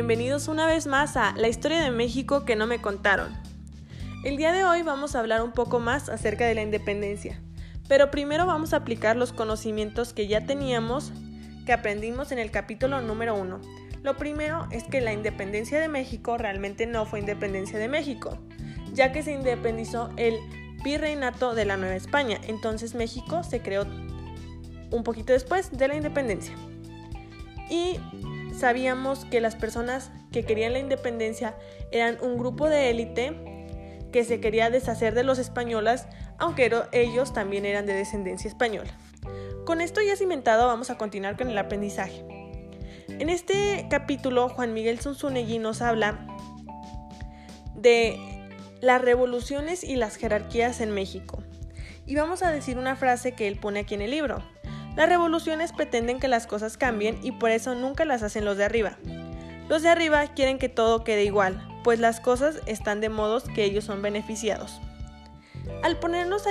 bienvenidos una vez más a La historia de México que no me contaron. El día de hoy vamos a hablar un poco más acerca de la independencia, pero primero vamos a aplicar los conocimientos que ya teníamos, que aprendimos en el capítulo número 1. Lo primero es que la independencia de México realmente no fue independencia de México, ya que se independizó el virreinato de la Nueva España, entonces México se creó un poquito después de la independencia. Y sabíamos que las personas que querían la independencia eran un grupo de élite que se quería deshacer de los españoles, aunque ellos también eran de descendencia española. Con esto ya cimentado, vamos a continuar con el aprendizaje. En este capítulo, Juan Miguel Zunzunegui nos habla de las revoluciones y las jerarquías en México. Y vamos a decir una frase que él pone aquí en el libro. Las revoluciones pretenden que las cosas cambien y por eso nunca las hacen los de arriba. Los de arriba quieren que todo quede igual, pues las cosas están de modos que ellos son beneficiados. Al ponernos a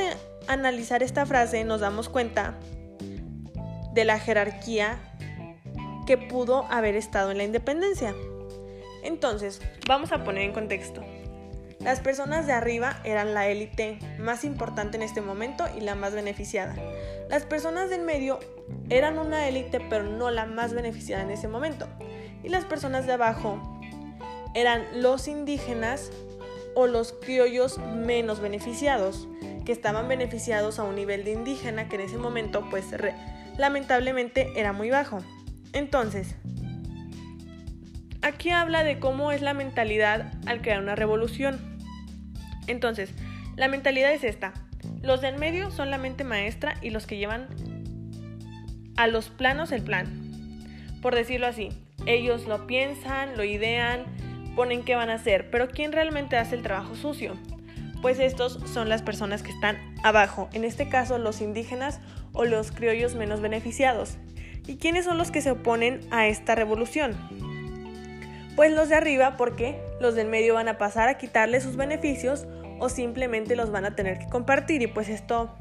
analizar esta frase nos damos cuenta de la jerarquía que pudo haber estado en la independencia. Entonces, vamos a poner en contexto. Las personas de arriba eran la élite más importante en este momento y la más beneficiada. Las personas del medio eran una élite pero no la más beneficiada en ese momento. Y las personas de abajo eran los indígenas o los criollos menos beneficiados, que estaban beneficiados a un nivel de indígena que en ese momento pues lamentablemente era muy bajo. Entonces, aquí habla de cómo es la mentalidad al crear una revolución. Entonces, la mentalidad es esta. Los del medio son la mente maestra y los que llevan a los planos el plan. Por decirlo así, ellos lo piensan, lo idean, ponen qué van a hacer, pero ¿quién realmente hace el trabajo sucio? Pues estos son las personas que están abajo, en este caso los indígenas o los criollos menos beneficiados. ¿Y quiénes son los que se oponen a esta revolución? Pues los de arriba porque los del medio van a pasar a quitarle sus beneficios o simplemente los van a tener que compartir y pues esto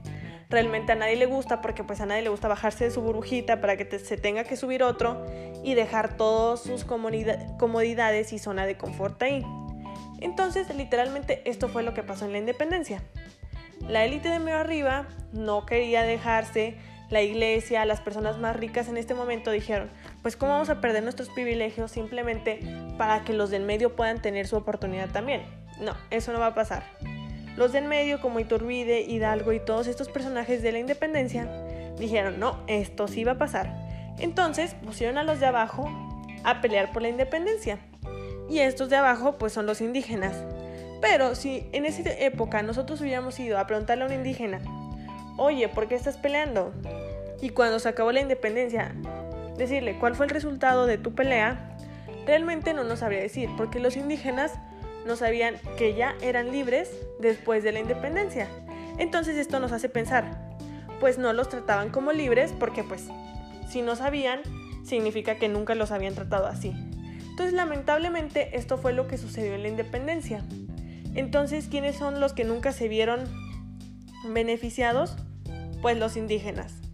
realmente a nadie le gusta porque pues a nadie le gusta bajarse de su burbujita para que se tenga que subir otro y dejar todas sus comodidades y zona de confort ahí. Entonces literalmente esto fue lo que pasó en la independencia. La élite de medio arriba no quería dejarse, la iglesia, las personas más ricas en este momento dijeron, pues cómo vamos a perder nuestros privilegios simplemente para que los del medio puedan tener su oportunidad también. No, eso no va a pasar. Los del medio, como Iturbide, Hidalgo y todos estos personajes de la independencia, dijeron, no, esto sí va a pasar. Entonces pusieron a los de abajo a pelear por la independencia. Y estos de abajo, pues son los indígenas. Pero si en esa época nosotros hubiéramos ido a preguntarle a un indígena, oye, ¿por qué estás peleando? Y cuando se acabó la independencia, decirle cuál fue el resultado de tu pelea, realmente no nos sabría decir, porque los indígenas no sabían que ya eran libres después de la independencia. Entonces esto nos hace pensar, pues no los trataban como libres porque pues si no sabían significa que nunca los habían tratado así. Entonces lamentablemente esto fue lo que sucedió en la independencia. Entonces, ¿quiénes son los que nunca se vieron beneficiados? Pues los indígenas.